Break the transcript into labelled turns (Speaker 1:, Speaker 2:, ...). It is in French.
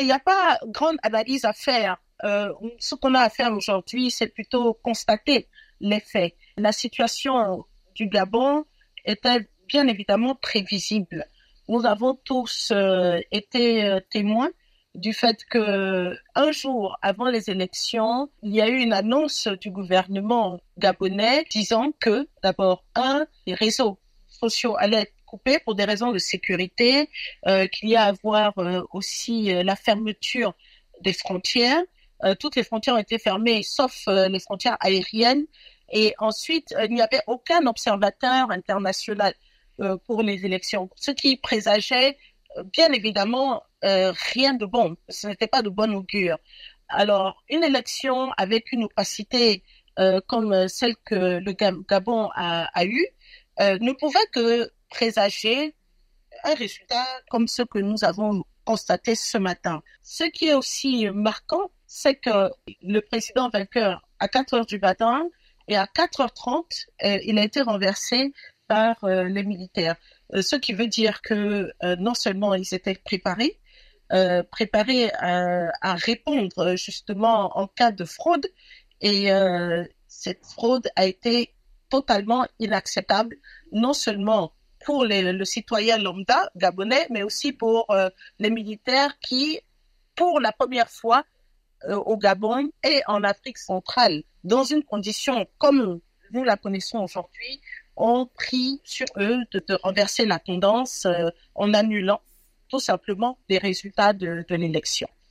Speaker 1: Il n'y a pas grande analyse à faire. Euh, ce qu'on a à faire aujourd'hui, c'est plutôt constater les faits. La situation du Gabon était bien évidemment prévisible. Nous avons tous euh, été euh, témoins du fait que un jour avant les élections, il y a eu une annonce du gouvernement gabonais disant que d'abord un les réseaux sociaux allaient pour des raisons de sécurité, euh, qu'il y a à voir euh, aussi euh, la fermeture des frontières. toutes les frontières ont été fermées sauf les frontières aériennes. Et ensuite, il n'y avait aucun observateur international pour les élections, ce qui présageait bien évidemment rien de bon. Ce n'était pas de bon augure. Alors, une élection avec une opacité comme celle que le Gabon a, eue ne pouvait que présager un résultat comme ce que nous avons constaté ce matin. Ce qui est aussi marquant, c'est que le président vainqueur, à 4 heures du matin et à 4h30, il a été renversé par les militaires. ce qui veut dire que non seulement ils étaient préparés, euh, préparé à, répondre justement en cas de fraude. Et euh, cette fraude a été totalement inacceptable, non seulement pour les, le citoyen lambda gabonais, mais aussi pour euh, les militaires qui, pour la première fois euh, au Gabon et en Afrique centrale, dans une condition comme nous la connaissons aujourd'hui, ont pris sur eux de, renverser la tendance euh, en annulant tout simplement des résultats de l'élection.